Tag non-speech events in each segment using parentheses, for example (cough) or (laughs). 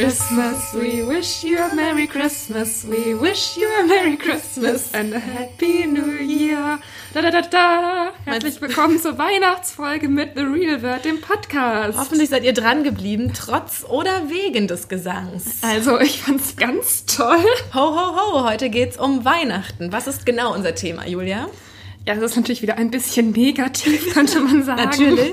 Christmas, we wish you a Merry Christmas, we wish you a Merry Christmas and a Happy New Year. Da, da, da, da. Herzlich willkommen zur Weihnachtsfolge mit The Real Word, dem Podcast. Hoffentlich seid ihr dran geblieben, trotz oder wegen des Gesangs. Also, ich fand's ganz toll. Ho, ho, ho, heute geht's um Weihnachten. Was ist genau unser Thema, Julia? Ja, das ist natürlich wieder ein bisschen negativ, (laughs) könnte man sagen. Natürlich.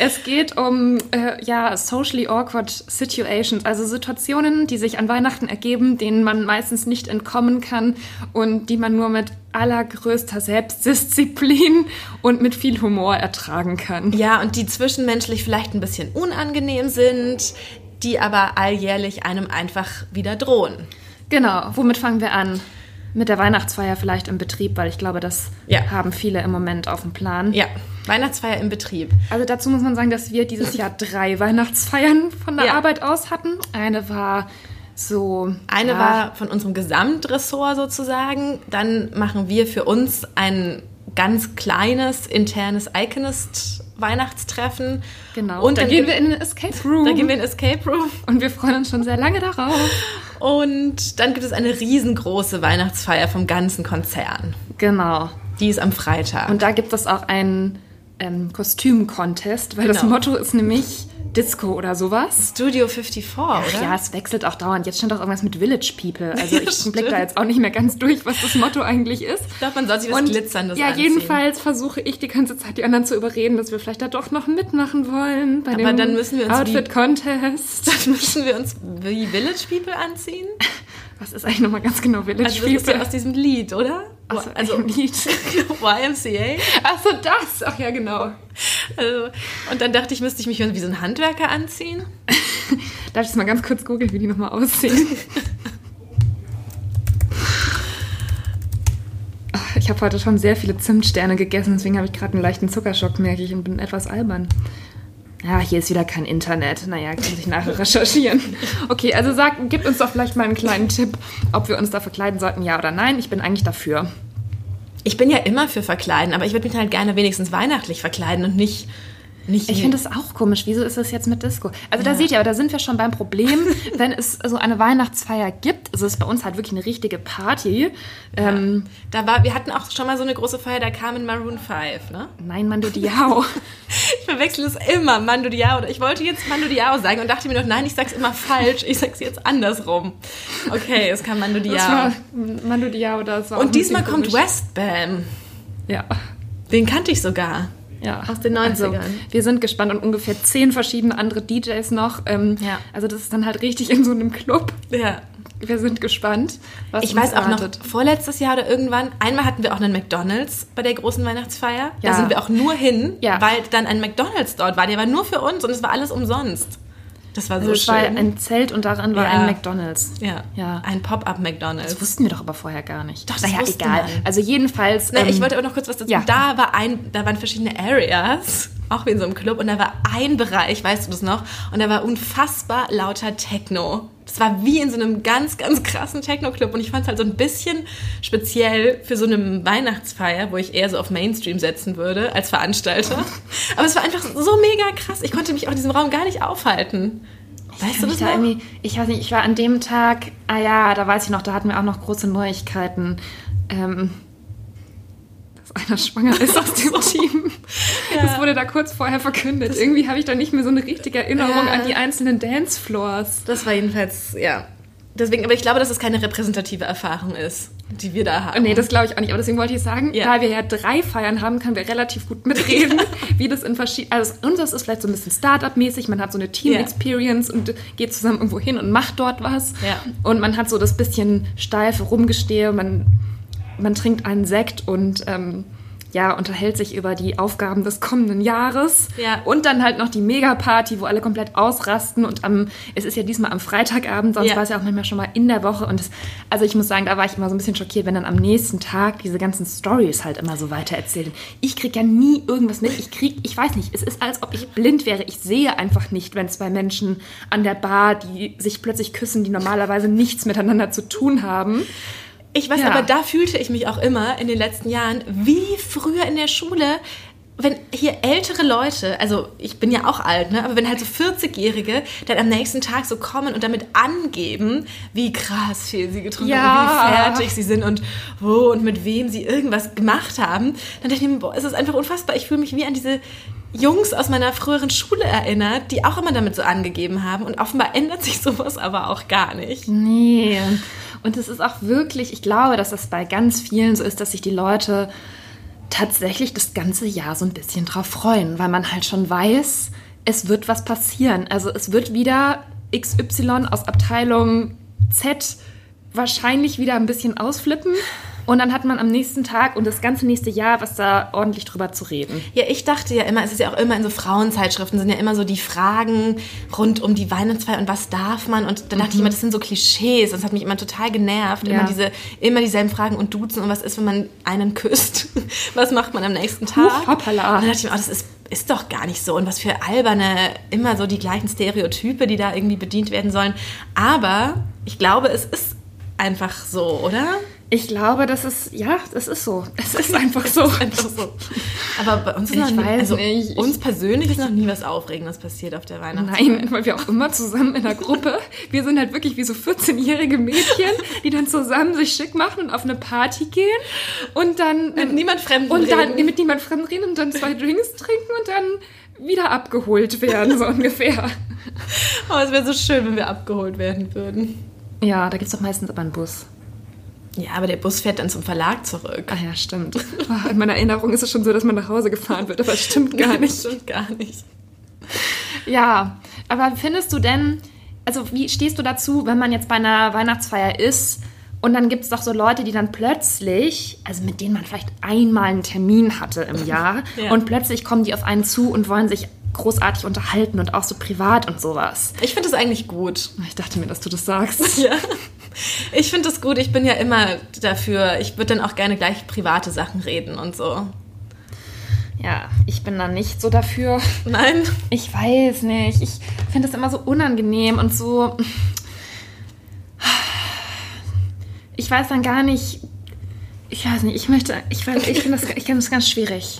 Es geht um äh, ja, socially awkward situations, also Situationen, die sich an Weihnachten ergeben, denen man meistens nicht entkommen kann und die man nur mit allergrößter Selbstdisziplin (laughs) und mit viel Humor ertragen kann. Ja, und die zwischenmenschlich vielleicht ein bisschen unangenehm sind, die aber alljährlich einem einfach wieder drohen. Genau, womit fangen wir an? Mit der Weihnachtsfeier vielleicht im Betrieb, weil ich glaube, das Ja. haben viele im Moment auf dem Plan. Ja, Weihnachtsfeier im Betrieb. Also dazu muss man sagen, dass wir dieses Jahr drei (laughs) Weihnachtsfeiern von der Ja. Arbeit aus hatten. Eine war so. Eine ja, war von unserem Gesamtressort sozusagen. Dann machen wir für uns ein ganz kleines internes Iconist-Weihnachtstreffen. Genau. Und da dann gehen wir in den Escape Room. Da gehen wir in Escape Room. und wir freuen uns schon sehr lange darauf. (laughs) Und dann gibt es eine riesengroße Weihnachtsfeier vom ganzen Konzern. Genau. Die ist am Freitag. Und da gibt es auch einen ähm, Kostüm-Contest, weil das Genau. Motto ist nämlich Disco oder sowas. Studio 54, oder? Ja, es wechselt auch dauernd. Jetzt stand auch irgendwas mit Village People. Also Ja, ich blick da stimmt. jetzt auch nicht mehr ganz durch, was das Motto eigentlich ist. Ich glaube, man soll sich was Glitzerndes Ja, anziehen. jedenfalls versuche ich die ganze Zeit, die anderen zu überreden, dass wir vielleicht da doch noch mitmachen wollen bei Aber dem dann müssen wir uns Outfit Contest. (laughs) Dann müssen wir uns wie Village People anziehen. Was ist eigentlich nochmal ganz genau Village Also das ist ja People? aus diesem Lied, oder? So, also ein Lied. (laughs) YMCA. Ach so, das. Ach ja, genau. Also, und dann dachte ich, müsste ich mich wie so ein Handwerker anziehen. (laughs) Darf ich das mal ganz kurz googeln, wie die nochmal aussehen? Ich habe heute schon sehr viele Zimtsterne gegessen, deswegen habe ich gerade einen leichten Zuckerschock, merke ich, und bin etwas albern. Ja, hier ist wieder kein Internet. Naja, kann ich nachher recherchieren. Okay, also sag, gib uns doch vielleicht mal einen kleinen Tipp, ob wir uns da verkleiden sollten, ja oder nein. Ich bin eigentlich dafür. Ich bin ja immer für verkleiden, aber ich würde mich halt gerne wenigstens weihnachtlich verkleiden und nicht. Nicht Ich finde das auch komisch. Wieso ist das jetzt mit Disco? Also da seht ihr, aber da sind wir schon beim Problem. (laughs) Wenn es so eine Weihnachtsfeier gibt, ist es bei uns halt wirklich eine richtige Party. Ähm, Da war, wir hatten auch schon mal so eine große Feier, da kamen Maroon 5, ne? nein, Mando Diao. (laughs) Ich verwechsel es immer, Mando Diao. Ich wollte jetzt Mando Diao sagen und dachte mir noch, nein, ich sag's immer falsch. Ich sag's jetzt andersrum. Okay, es kam Mando Das Diao. war Mando Diao, das war Und diesmal kommt komisch. Westbam. Ja. Den kannte ich sogar. Ja. Aus den 90ern. Also, wir sind gespannt und ungefähr zehn verschiedene andere DJs noch. Ähm, Ja. Also das ist dann halt richtig in so einem Club. Ja. Wir sind gespannt, was Ich weiß auch noch, erwartet. vorletztes Jahr oder irgendwann, einmal hatten wir auch einen McDonalds bei der großen Weihnachtsfeier. Ja. Da sind wir auch nur hin, Ja. weil dann ein McDonalds dort war. Der war nur für uns und es war alles umsonst. Das war so Also es war schön. ein Zelt und daran war Ja. ein McDonalds. ja. Ja. ein Pop-up McDonalds. Das wussten wir doch aber vorher gar nicht. Doch, das naja, egal. man. Also jedenfalls. Na, ich ähm, wollte aber noch kurz was dazu. ja. Da war ein, da waren verschiedene Areas, auch wie in so einem Club, und da war ein Bereich, weißt du das noch? Und da war unfassbar lauter Techno. Das war wie in so einem ganz, ganz krassen Techno-Club und ich fand es halt so ein bisschen speziell für so eine Weihnachtsfeier, wo ich eher so auf Mainstream setzen würde als Veranstalter. (laughs) Aber es war einfach so mega krass. Ich konnte mich auch in diesem Raum gar nicht aufhalten. Weißt du das da noch? irgendwie, ich weiß nicht, ich war an dem Tag, ah ja, da weiß ich noch, da hatten wir auch noch große Neuigkeiten. Ähm, dass einer schwanger ist aus dem (laughs) Team. Das wurde da kurz vorher verkündet. Irgendwie habe ich da nicht mehr so eine richtige Erinnerung Ja. an die einzelnen Dancefloors. Das war jedenfalls, ja. Deswegen, aber ich glaube, dass es keine repräsentative Erfahrung ist, die wir da haben. Nee, das glaube ich auch nicht. Aber deswegen wollte ich sagen, Ja. da wir ja drei Feiern haben, können wir relativ gut mitreden, (laughs) wie das in verschiedenen. Also unseres ist vielleicht so ein bisschen Startup-mäßig. Man hat so eine Team-Experience und geht zusammen irgendwo hin und macht dort was. Ja. Und man hat so das bisschen steife Rumgestehe. Man, man trinkt einen Sekt und ähm, ja, unterhält sich über die Aufgaben des kommenden Jahres. Ja. Und dann halt noch die Mega-Party, wo alle komplett ausrasten. Und am, es ist ja diesmal am Freitagabend, sonst Ja. war es ja auch manchmal schon mal in der Woche. Und das, also ich muss sagen, da war ich immer so ein bisschen schockiert, wenn dann am nächsten Tag diese ganzen Stories halt immer so weitererzählen. Ich krieg ja nie irgendwas mit. Ich krieg, ich weiß nicht, es ist, als ob ich blind wäre. Ich sehe einfach nicht, wenn bei Menschen an der Bar, die sich plötzlich küssen, die normalerweise nichts miteinander zu tun haben. Ich weiß, Ja. aber da fühlte ich mich auch immer in den letzten Jahren wie früher in der Schule, wenn hier ältere Leute, also ich bin ja auch alt, ne, aber wenn halt so 40-Jährige dann am nächsten Tag so kommen und damit angeben, wie krass viel sie getrunken Ja. haben, wie fertig sie sind und wo und mit wem sie irgendwas gemacht haben, dann denke ich mir, boah, es ist einfach unfassbar. Ich fühle mich wie an diese Jungs aus meiner früheren Schule erinnert, die auch immer damit so angegeben haben und offenbar ändert sich sowas aber auch gar nicht. Nee. Und es ist auch wirklich, ich glaube, dass das bei ganz vielen so ist, dass sich die Leute tatsächlich das ganze Jahr so ein bisschen drauf freuen, weil man halt schon weiß, es wird was passieren. Also es wird wieder XY aus Abteilung Z wahrscheinlich wieder ein bisschen ausflippen. Und dann hat man am nächsten Tag und das ganze nächste Jahr was da ordentlich drüber zu reden. Ja, ich dachte ja immer, es ist ja auch immer in so Frauenzeitschriften, sind ja immer so die Fragen rund um die Weihnachtsfeier und was darf man. Und dann dachte ich immer, das sind so Klischees. Das hat mich immer total genervt. Mhm. Ja. Immer, diese, immer dieselben Fragen und duzen und was ist, wenn man einen küsst? (laughs) Was macht man am nächsten Tag? Huch, hoppala. Und dann dachte ich mir, oh, das ist, ist doch gar nicht so. Und was für alberne, immer so die gleichen Stereotype, die da irgendwie bedient werden sollen. Aber ich glaube, es ist einfach so, oder? Ich glaube, das ist, ja, das ist so. Es ist einfach (laughs) so. Einfach so. Aber bei uns ist noch nie, also nicht. Ich- uns persönlich ist noch nie was Aufregendes passiert auf der Weihnachtszeit. Nein, weil wir auch immer zusammen in der Gruppe, wir sind halt wirklich wie so 14-jährige Mädchen, die dann zusammen sich schick machen und auf eine Party gehen und dann Mit niemand Fremden und dann reden. mit niemand fremd reden und dann zwei Drinks trinken und dann wieder abgeholt werden, so ungefähr. Oh, es wäre so schön, wenn wir abgeholt werden würden. Ja, da gibt's doch meistens aber einen Bus. Ja, aber der Bus fährt dann zum Verlag zurück. Ah ja, stimmt. Ah, In meiner Erinnerung ist es schon so, dass man nach Hause gefahren wird, aber es stimmt gar (laughs) nicht. Stimmt gar nicht. Ja, aber findest du denn, also wie stehst du dazu, wenn man jetzt bei einer Weihnachtsfeier ist und dann gibt es doch so Leute, die dann plötzlich, also mit denen man vielleicht einmal einen Termin hatte im (laughs) Jahr Ja. und plötzlich kommen die auf einen zu und wollen sich großartig unterhalten und auch so privat und sowas. Ich finde das eigentlich gut. Ich dachte mir, dass du das sagst. Ja. (laughs) (laughs) Ich finde das gut. Ich bin ja immer dafür. Ich würde dann auch gerne gleich private Sachen reden und so. Ja, ich bin da nicht so dafür. Nein? Ich weiß nicht. Ich finde das immer so unangenehm und so. Ich weiß dann gar nicht. Ich weiß nicht, ich möchte. Ich, weiß- ich finde das, ich finde das ganz schwierig.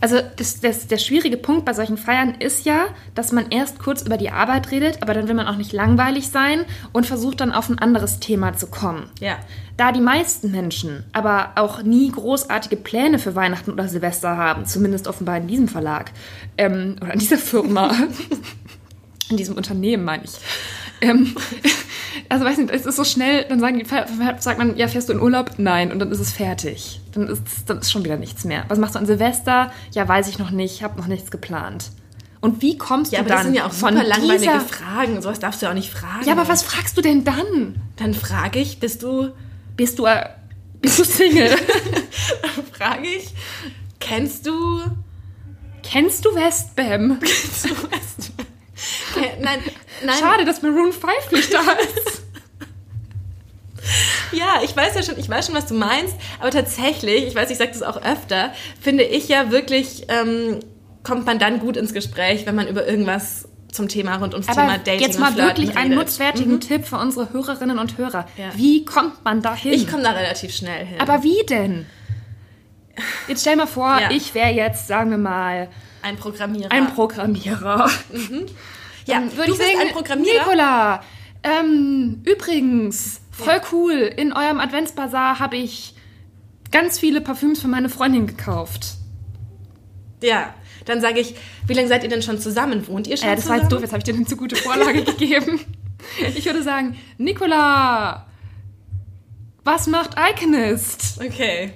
Also das, das, der schwierige Punkt bei solchen Feiern ist ja, dass man erst kurz über die Arbeit redet, aber dann will man auch nicht langweilig sein und versucht dann auf ein anderes Thema zu kommen. Ja. Da die meisten Menschen aber auch nie großartige Pläne für Weihnachten oder Silvester haben, zumindest offenbar in diesem Verlag ähm, oder in dieser Firma, (laughs) in diesem Unternehmen meine ich. Ähm, (laughs) also weiß nicht, es ist so schnell, dann sagen die, sagt man, ja, fährst du in Urlaub? Nein, und dann ist es fertig. Dann ist, dann ist schon wieder nichts mehr. Was machst du an Silvester? Ja, weiß ich noch nicht, habe noch nichts geplant. Und wie kommst Ja, du aber dann das sind ja auch von super langweilige. Fragen. Sowas darfst du ja auch nicht fragen. Ja, aber was fragst du denn dann? Dann frage ich, bist du, Bist du, äh, bist du Single? (laughs) (laughs) dann frage ich, kennst du, Kennst du Westbam? kennst du? Ke- Nein, nein. Schade, dass Maroon 5 nicht da (laughs) ist. Ja, ich weiß ja schon, ich weiß schon, was du meinst, aber tatsächlich, ich weiß, ich sage das auch öfter, finde ich ja wirklich, ähm, kommt man dann gut ins Gespräch, wenn man über irgendwas zum Thema rund ums Thema Aber Dating jetzt mal wirklich einen redet. Mhm. nutzwertigen Tipp für unsere Hörerinnen und Hörer. Ja. Wie kommt man da hin? Ich komme da relativ schnell hin. Aber wie denn? Jetzt stell mal vor, Ja. ich wäre jetzt, sagen wir mal, ein Programmierer. ein Programmierer. Ja, Dann würde du ich sagen, ein Programmierer. Nicola, ähm, übrigens, voll cool, in eurem Adventsbazar habe ich ganz viele Parfüms für meine Freundin gekauft. Ja, dann sage ich, wie lange seid ihr denn schon zusammen? Wohnt ihr schon Ja, das war zusammen? jetzt doof, jetzt habe ich dir eine zu gute Vorlage (laughs) gegeben. Ich würde sagen, Nicola, was macht Iconist? Okay.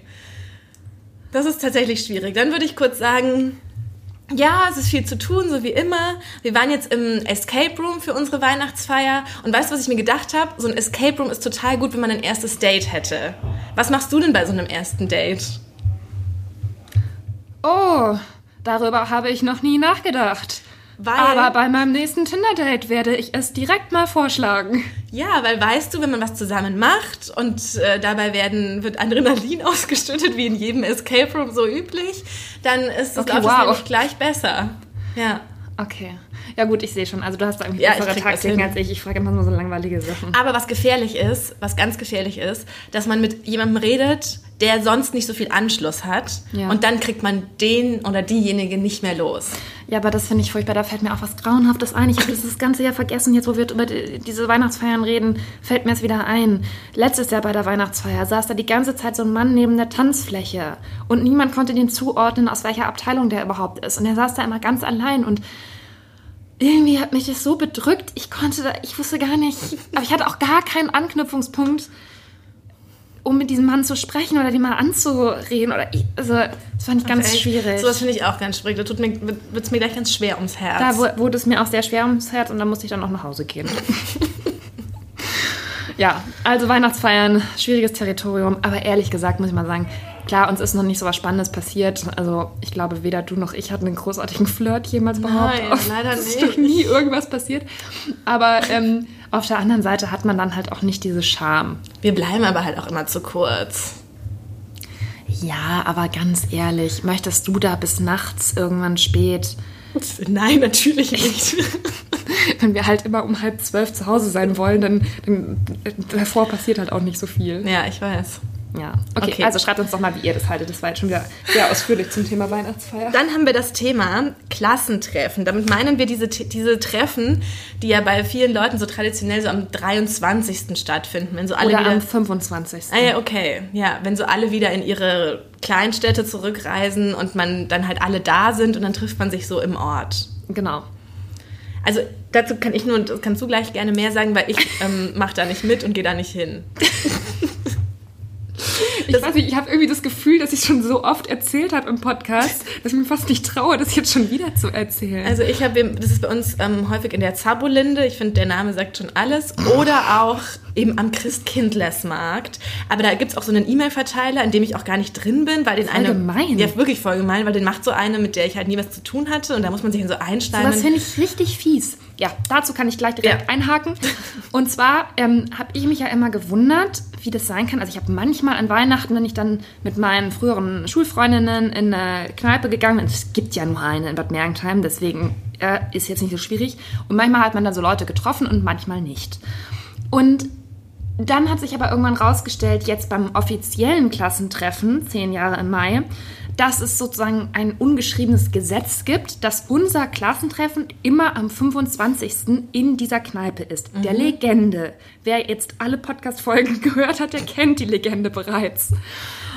Das ist tatsächlich schwierig. Dann würde ich kurz sagen, ja, es ist viel zu tun, so wie immer. Wir waren jetzt im Escape Room für unsere Weihnachtsfeier. Und weißt du, was ich mir gedacht habe? So ein Escape Room ist total gut, wenn man ein erstes Date hätte. Was machst du denn bei so einem ersten Date? Oh, darüber habe ich noch nie nachgedacht. Weil- Aber bei meinem nächsten Tinder-Date werde ich es direkt mal vorschlagen. Ja, weil weißt du, wenn man was zusammen macht und äh, dabei werden, wird Adrenalin (laughs) ausgeschüttet, wie in jedem Escape Room so üblich, dann ist das, Okay, wow. nämlich gleich besser. Ja. Okay. Ja gut, ich sehe schon. Also du hast da irgendwie Ja, bessere Taktiken als ich. Ich frage immer nur so langweilige Sachen. Aber was gefährlich ist, was ganz gefährlich ist, dass man mit jemandem redet, der sonst nicht so viel Anschluss hat. Ja. Und dann kriegt man den oder diejenige nicht mehr los. Ja, aber das finde ich furchtbar. Da fällt mir auch was Grauenhaftes ein. Ich habe das das ganze Jahr vergessen. Jetzt, wo wir über die, diese Weihnachtsfeiern reden, fällt mir es wieder ein. Letztes Jahr bei der Weihnachtsfeier saß da die ganze Zeit so ein Mann neben der Tanzfläche. Und niemand konnte den zuordnen, aus welcher Abteilung der überhaupt ist. Und er saß da immer ganz allein. Und irgendwie hat mich das so bedrückt. Ich konnte da, ich wusste gar nicht. Aber ich hatte auch gar keinen Anknüpfungspunkt um mit diesem Mann zu sprechen oder den mal anzureden. Oder ich, also, das fand ich ganz Echt, schwierig. Sowas finde ich auch ganz schwierig. Da tut mir, wird es mir gleich ganz schwer ums Herz. Da wu- wurde es mir auch sehr schwer ums Herz und dann musste ich dann auch nach Hause gehen. (laughs) ja, also Weihnachtsfeiern, schwieriges Territorium, aber ehrlich gesagt muss ich mal sagen, klar, uns ist noch nicht so was Spannendes passiert. Also ich glaube, weder du noch ich hatten einen großartigen Flirt jemals behauptet. Nein, leider es ist nicht. doch nie irgendwas passiert. Aber ähm, auf der anderen Seite hat man dann halt auch nicht diese Scham. Wir bleiben aber halt auch immer zu kurz. Ja, aber ganz ehrlich, möchtest du da bis nachts irgendwann spät Nein, natürlich nicht. (laughs) wenn wir halt immer um halb zwölf zu Hause sein wollen, dann, dann davor passiert halt auch nicht so viel. ja, ich weiß. Ja. Okay, Okay. also schreibt uns doch mal, wie ihr das haltet. Das war jetzt schon wieder sehr ausführlich zum Thema Weihnachtsfeier. Dann haben wir das Thema Klassentreffen. Damit meinen wir diese, diese Treffen, die ja bei vielen Leuten so traditionell so am 23. stattfinden. Wenn so alle Oder wieder am 25. Ah ja, okay. Ja, wenn so alle wieder in ihre Kleinstädte zurückreisen und man dann halt alle da sind und dann trifft man sich so im Ort. Genau. Also dazu kann ich nur, das kannst du gleich gerne mehr sagen, weil ich ähm, mache da nicht mit und gehe da nicht hin. (laughs) Ich weiß nicht, ich habe irgendwie das Gefühl, dass ich schon so oft erzählt habe im Podcast, dass ich mir fast nicht traue, das jetzt schon wieder zu erzählen. Also ich habe, das ist bei uns ähm, häufig in der Zabolinde, ich finde, der Name sagt schon alles. Oder auch eben am Christkindlesmarkt. Aber da gibt es auch so einen E-Mail-Verteiler, in dem ich auch gar nicht drin bin, weil den Voll eine... gemein. Ja, wirklich voll gemein, weil den macht so eine, mit der ich halt nie was zu tun hatte. Und da muss man sich in so einsteigen. Das finde ich richtig fies. Ja, dazu kann ich gleich direkt Ja. einhaken. Und zwar ähm, habe ich mich ja immer gewundert, wie das sein kann. Also ich habe manchmal an Weihnachten, wenn ich dann mit meinen früheren Schulfreundinnen in eine Kneipe gegangen bin, es gibt ja nur eine in Bad Mergentheim, deswegen äh, ist jetzt nicht so schwierig. Und manchmal hat man dann so Leute getroffen und manchmal nicht. Und dann hat sich aber irgendwann rausgestellt, jetzt beim offiziellen Klassentreffen, zehn Jahre im Mai, dass es sozusagen ein ungeschriebenes Gesetz gibt, dass unser Klassentreffen immer am 25. in dieser Kneipe ist. Der Legende. Wer jetzt alle Podcast-Folgen (laughs) gehört hat, der kennt die Legende bereits.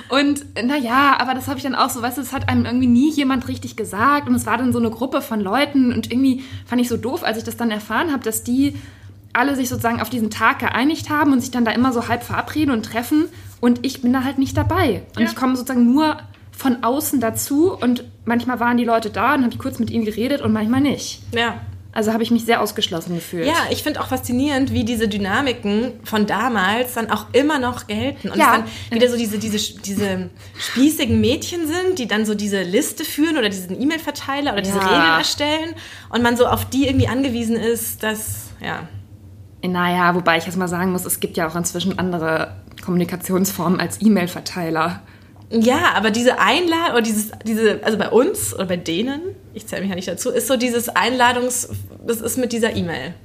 Und naja, aber das habe ich dann auch so, weißt du, es hat einem irgendwie nie jemand richtig gesagt und es war dann so eine Gruppe von Leuten und irgendwie fand ich so doof, als ich das dann erfahren habe, dass die alle sich sozusagen auf diesen Tag geeinigt haben und sich dann da immer so halb verabreden und treffen und ich bin da halt nicht dabei. Und Ja. ich komme sozusagen nur von außen dazu und manchmal waren die Leute da und habe ich kurz mit ihnen geredet und manchmal nicht. Ja. Also habe ich mich sehr ausgeschlossen gefühlt. Ja, ich finde auch faszinierend, wie diese Dynamiken von damals dann auch immer noch gelten. Und Ja. dann wieder so diese, diese, diese spießigen Mädchen sind, die dann so diese Liste führen oder diesen E-Mail-Verteiler oder diese Ja. Regeln erstellen und man so auf die irgendwie angewiesen ist, dass, ja. Naja, wobei ich jetzt mal sagen muss, es gibt ja auch inzwischen andere Kommunikationsformen als E-Mail-Verteiler. Ja, aber diese Einladung, oder dieses, diese, also bei uns oder bei denen, ich zähle mich ja nicht dazu, ist so dieses Einladungs, das ist mit dieser E-Mail.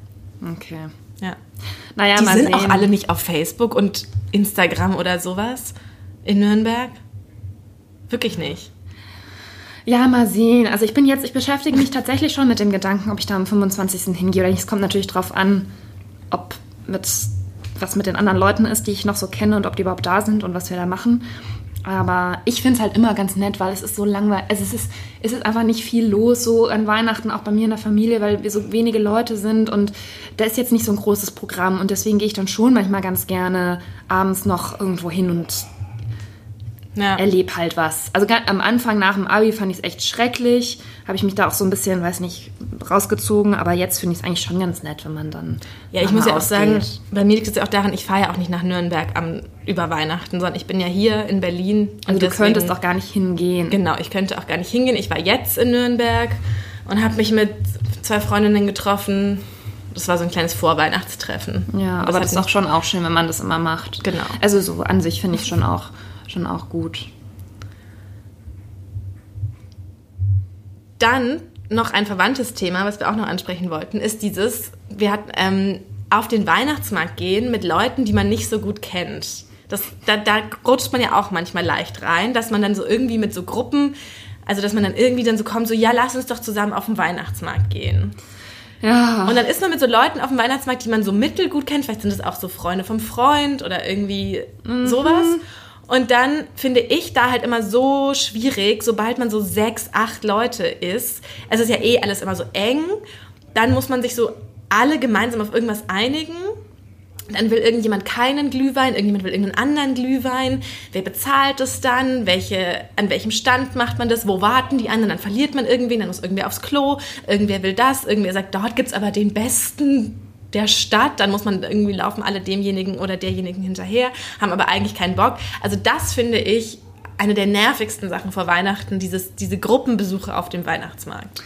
Okay. Ja. Naja, Die mal sind sehen. auch alle nicht auf Facebook und Instagram oder sowas in Nürnberg. Wirklich nicht. Ja, mal sehen. Also ich bin jetzt, ich beschäftige mich tatsächlich schon mit dem Gedanken, ob ich da am 25. hingehe. Oder nicht. Es kommt natürlich drauf an, ob mit was mit den anderen Leuten ist, die ich noch so kenne und ob die überhaupt da sind und was wir da machen. Aber ich finde es halt immer ganz nett, weil es ist so langweilig. Also es ist, es ist einfach nicht viel los, so an Weihnachten, auch bei mir in der Familie, weil wir so wenige Leute sind und da ist jetzt nicht so ein großes Programm. Und deswegen gehe ich dann schon manchmal ganz gerne abends noch irgendwo hin und Ja. erlebe halt was. Also am Anfang nach dem Abi fand ich es echt schrecklich. Habe ich mich da auch so ein bisschen, weiß nicht, rausgezogen. Aber jetzt finde ich es eigentlich schon ganz nett, wenn man dann. Ja, ich muss ja auch sagen, bei mir liegt es ja auch daran, ich fahre ja auch nicht nach Nürnberg am, über Weihnachten, sondern ich bin ja hier in Berlin. und Also du deswegen- könntest auch gar nicht hingehen. Genau, ich könnte auch gar nicht hingehen. Ich war jetzt in Nürnberg und habe mich mit zwei Freundinnen getroffen. Das war so ein kleines Vorweihnachtstreffen. Ja, Und aber das ist auch schon auch schön, wenn man das immer macht. Genau. Also so an sich finde ich schon auch, schon auch gut. Dann noch ein verwandtes Thema, was wir auch noch ansprechen wollten, ist dieses, wir hatten ähm, auf den Weihnachtsmarkt gehen mit Leuten, die man nicht so gut kennt. Das da, da rutscht man ja auch manchmal leicht rein, dass man dann so irgendwie mit so Gruppen, also dass man dann irgendwie dann so kommt, so ja, lass uns doch zusammen auf den Weihnachtsmarkt gehen. Ja. Und dann ist man mit so Leuten auf dem Weihnachtsmarkt, die man so mittelgut kennt. Vielleicht sind das auch so Freunde vom Freund oder irgendwie sowas. Und dann finde ich da halt immer so schwierig, sobald man so sechs, acht Leute ist. Es ist ja eh alles immer so eng. Dann muss man sich so alle gemeinsam auf irgendwas einigen. Dann will irgendjemand keinen Glühwein, irgendjemand will irgendeinen anderen Glühwein. Wer bezahlt es dann? Welche, an welchem Stand macht man das? Wo warten die anderen? Dann verliert man irgendwen, dann muss irgendwer aufs Klo. Irgendwer will das, irgendwer sagt, dort gibt's aber den besten der Stadt. Dann muss man irgendwie laufen alle demjenigen oder derjenigen hinterher, haben aber eigentlich keinen Bock. Also das finde ich eine der nervigsten Sachen vor Weihnachten, dieses, diese Gruppenbesuche auf dem Weihnachtsmarkt.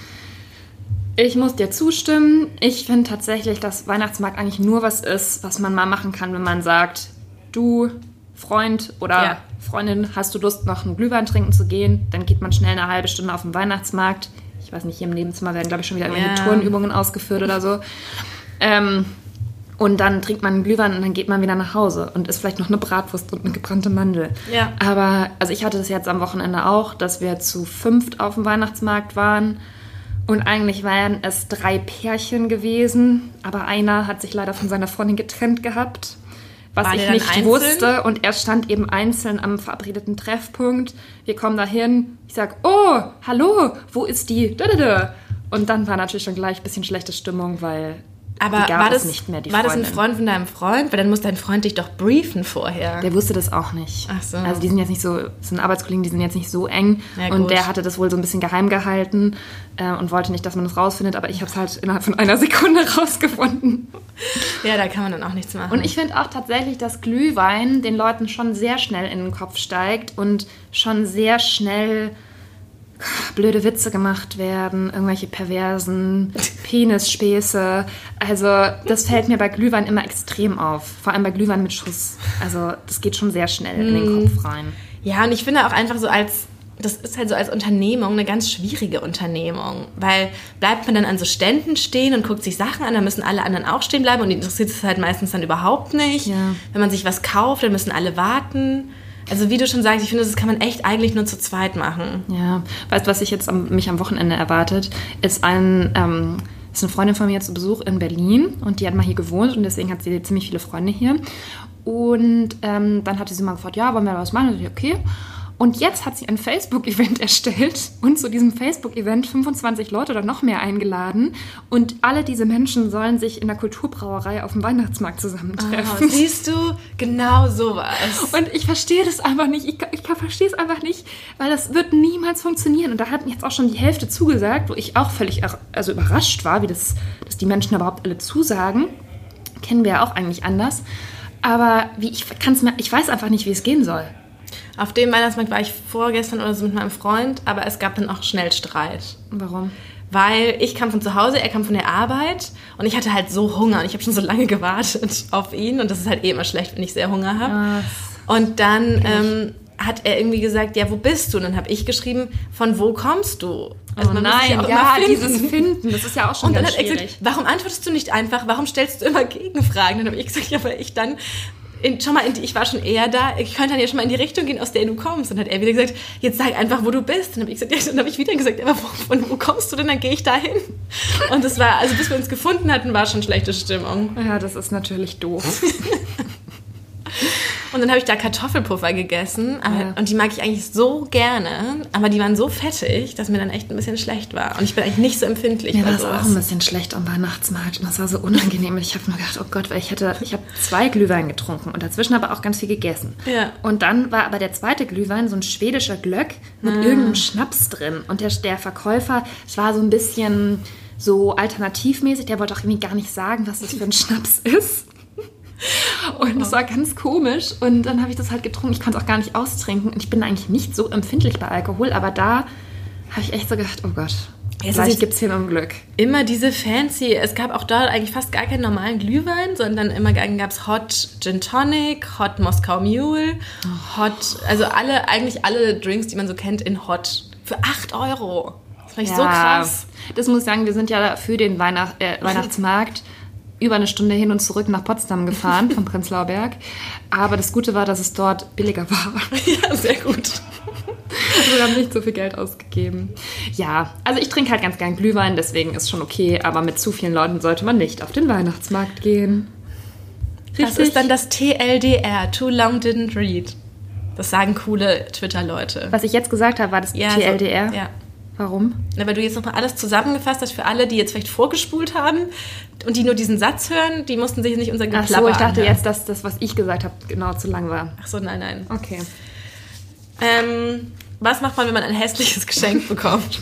Ich muss dir zustimmen. Ich finde tatsächlich, dass Weihnachtsmarkt eigentlich nur was ist, was man mal machen kann, wenn man sagt, du Freund oder Ja. Freundin, hast du Lust, noch einen Glühwein trinken zu gehen? Dann geht man schnell eine halbe Stunde auf den Weihnachtsmarkt. Ich weiß nicht, hier im Nebenzimmer werden, glaube ich, schon wieder irgendwelche Ja. Turnübungen ausgeführt oder so. Ähm, und dann trinkt man einen Glühwein und dann geht man wieder nach Hause und isst vielleicht noch eine Bratwurst und eine gebrannte Mandel. Ja. Aber, also ich hatte das jetzt am Wochenende auch, dass wir zu fünft auf dem Weihnachtsmarkt waren. Und eigentlich wären es drei Pärchen gewesen, aber einer hat sich leider von seiner Freundin getrennt gehabt, was War ich nicht einzeln? wusste. Und er stand eben einzeln am verabredeten Treffpunkt. Wir kommen dahin. Ich sag, oh, hallo, wo ist die? Und dann war natürlich schon gleich ein bisschen schlechte Stimmung, weil Aber war, das, nicht mehr, die war das ein Freundin. Freund von deinem Freund? Weil dann muss dein Freund dich doch briefen vorher. Der wusste das auch nicht. Ach so. Also die sind jetzt nicht so, das sind Arbeitskollegen, die sind jetzt nicht so eng. Ja, und der hatte das wohl so ein bisschen geheim gehalten äh, und wollte nicht, dass man das rausfindet. Aber ich habe es halt innerhalb von einer (laughs) Sekunde rausgefunden. ja, da kann man dann auch nichts machen. Und ich finde auch tatsächlich, dass Glühwein den Leuten schon sehr schnell in den Kopf steigt und schon sehr schnell blöde Witze gemacht werden, irgendwelche perversen Penisspäße. Also das fällt mir bei Glühwein immer extrem auf. Vor allem bei Glühwein mit Schuss. Also das geht schon sehr schnell in den Kopf rein. Ja, und ich finde auch einfach so als, das ist halt so als Unternehmung eine ganz schwierige Unternehmung, weil bleibt man dann an so Ständen stehen und guckt sich Sachen an, dann müssen alle anderen auch stehen bleiben und die interessiert es halt meistens dann überhaupt nicht. Ja. Wenn man sich was kauft, dann müssen alle warten. Also wie du schon sagst, ich finde, das kann man echt eigentlich nur zu zweit machen. Ja, weißt du, was ich jetzt am, mich am Wochenende erwartet, ist ein ähm, ist eine Freundin von mir zu Besuch in Berlin und die hat mal hier gewohnt und deswegen hat sie ziemlich viele Freunde hier. Und ähm, dann hatte sie mal gefragt, ja, wollen wir was machen? Und ich, okay. Und jetzt hat sie ein Facebook-Event (laughs) erstellt und zu diesem Facebook-Event 25 Leute oder noch mehr eingeladen. Und alle diese Menschen sollen sich in der Kulturbrauerei auf dem Weihnachtsmarkt zusammentreffen. Oh, siehst du, genau sowas. Und ich verstehe das einfach nicht. Ich, ich verstehe es einfach nicht, weil das wird niemals funktionieren. Und da hat mir jetzt auch schon die Hälfte zugesagt, wo ich auch völlig also überrascht war, wie das, dass die Menschen überhaupt alle zusagen. Kennen wir ja auch eigentlich anders. Aber wie ich kann's mir, ich weiß einfach nicht, wie es gehen soll. Auf dem Weihnachtsmarkt war ich vorgestern oder so mit meinem Freund, aber es gab dann auch schnell Streit. Warum? Weil ich kam von zu Hause, er kam von der Arbeit und ich hatte halt so Hunger und ich habe schon so lange gewartet (laughs) auf ihn und das ist halt eh immer schlecht, wenn ich sehr Hunger habe. Und dann ähm, hat er irgendwie gesagt, ja, wo bist du? Und dann habe ich geschrieben, von wo kommst du? Also man muss sich auch immer finden. Oh dieses Finden, das ist ja auch schon Und dann hat er gesagt, warum antwortest du nicht einfach? Warum stellst du immer (laughs) Gegenfragen? Dann habe ich gesagt, ja, weil ich dann, in, schau mal, in die, ich war schon eher da, ich könnte dann ja schon mal in die Richtung gehen, aus der du kommst. Und dann hat er wieder gesagt, jetzt sag einfach, wo du bist. Dann habe ich gesagt, ja, dann habe ich wieder gesagt, aber wo, von wo kommst du denn? Dann gehe ich dahin. Und das war, also bis wir uns gefunden hatten, war schon schlechte Stimmung. ja, das ist natürlich doof. (laughs) Und dann habe ich da Kartoffelpuffer gegessen. Aber, Ja. Und die mag ich eigentlich so gerne. Aber die waren so fettig, dass mir dann echt ein bisschen schlecht war. Und ich bin eigentlich nicht so empfindlich Mir war es auch ein bisschen schlecht am Weihnachtsmarkt und das war so unangenehm. Ich habe nur gedacht, oh Gott, weil ich hatte, ich habe zwei Glühwein getrunken und dazwischen aber auch ganz viel gegessen. Ja. Und dann war aber der zweite Glühwein so ein schwedischer Glöck mit Ah. irgendeinem Schnaps drin und der, der Verkäufer, es war so ein bisschen so alternativmäßig, der wollte auch irgendwie gar nicht sagen, was das für ein Schnaps (laughs) ist. (laughs) Und es war ganz komisch. Und dann habe ich das halt getrunken. Ich konnte es auch gar nicht austrinken. Und ich bin eigentlich nicht so empfindlich bei Alkohol, aber da habe ich echt so gedacht, oh Gott, Jetzt vielleicht gibt es hier noch ein Glück. immer diese fancy, es gab auch dort eigentlich fast gar keinen normalen Glühwein, sondern immer gab es Hot Gin Tonic, Hot Moskau Mule, Hot, also alle, eigentlich alle Drinks, die man so kennt, in Hot. Für 8 Euro. Das fand ich so krass. Das muss ich sagen, wir sind ja für den Weihnacht, äh, (laughs) Weihnachtsmarkt über eine Stunde hin und zurück nach Potsdam gefahren, (laughs) vom Prenzlauer Berg. Aber das Gute war, dass es dort billiger war. (laughs) Ja, sehr gut. Also wir haben nicht so viel Geld ausgegeben. Ja, also ich trinke halt ganz gern Glühwein, deswegen ist schon okay. Aber mit zu vielen Leuten sollte man nicht auf den Weihnachtsmarkt gehen. Das ist dann das TLDR, Too Long Didn't Read. Das sagen coole Twitter-Leute. Was ich jetzt gesagt habe, war das Ja, so- TLDR. ja. Warum? Na, weil du jetzt nochmal alles zusammengefasst hast für alle, die jetzt vielleicht vorgespult haben und die nur diesen Satz hören, die mussten sich nicht unser Ach Geplapper so, ich dachte anhören. jetzt, dass das, was ich gesagt habe, genau zu lang war. Ach so, nein, nein. Okay. Ähm, was macht man, wenn man ein hässliches Geschenk bekommt?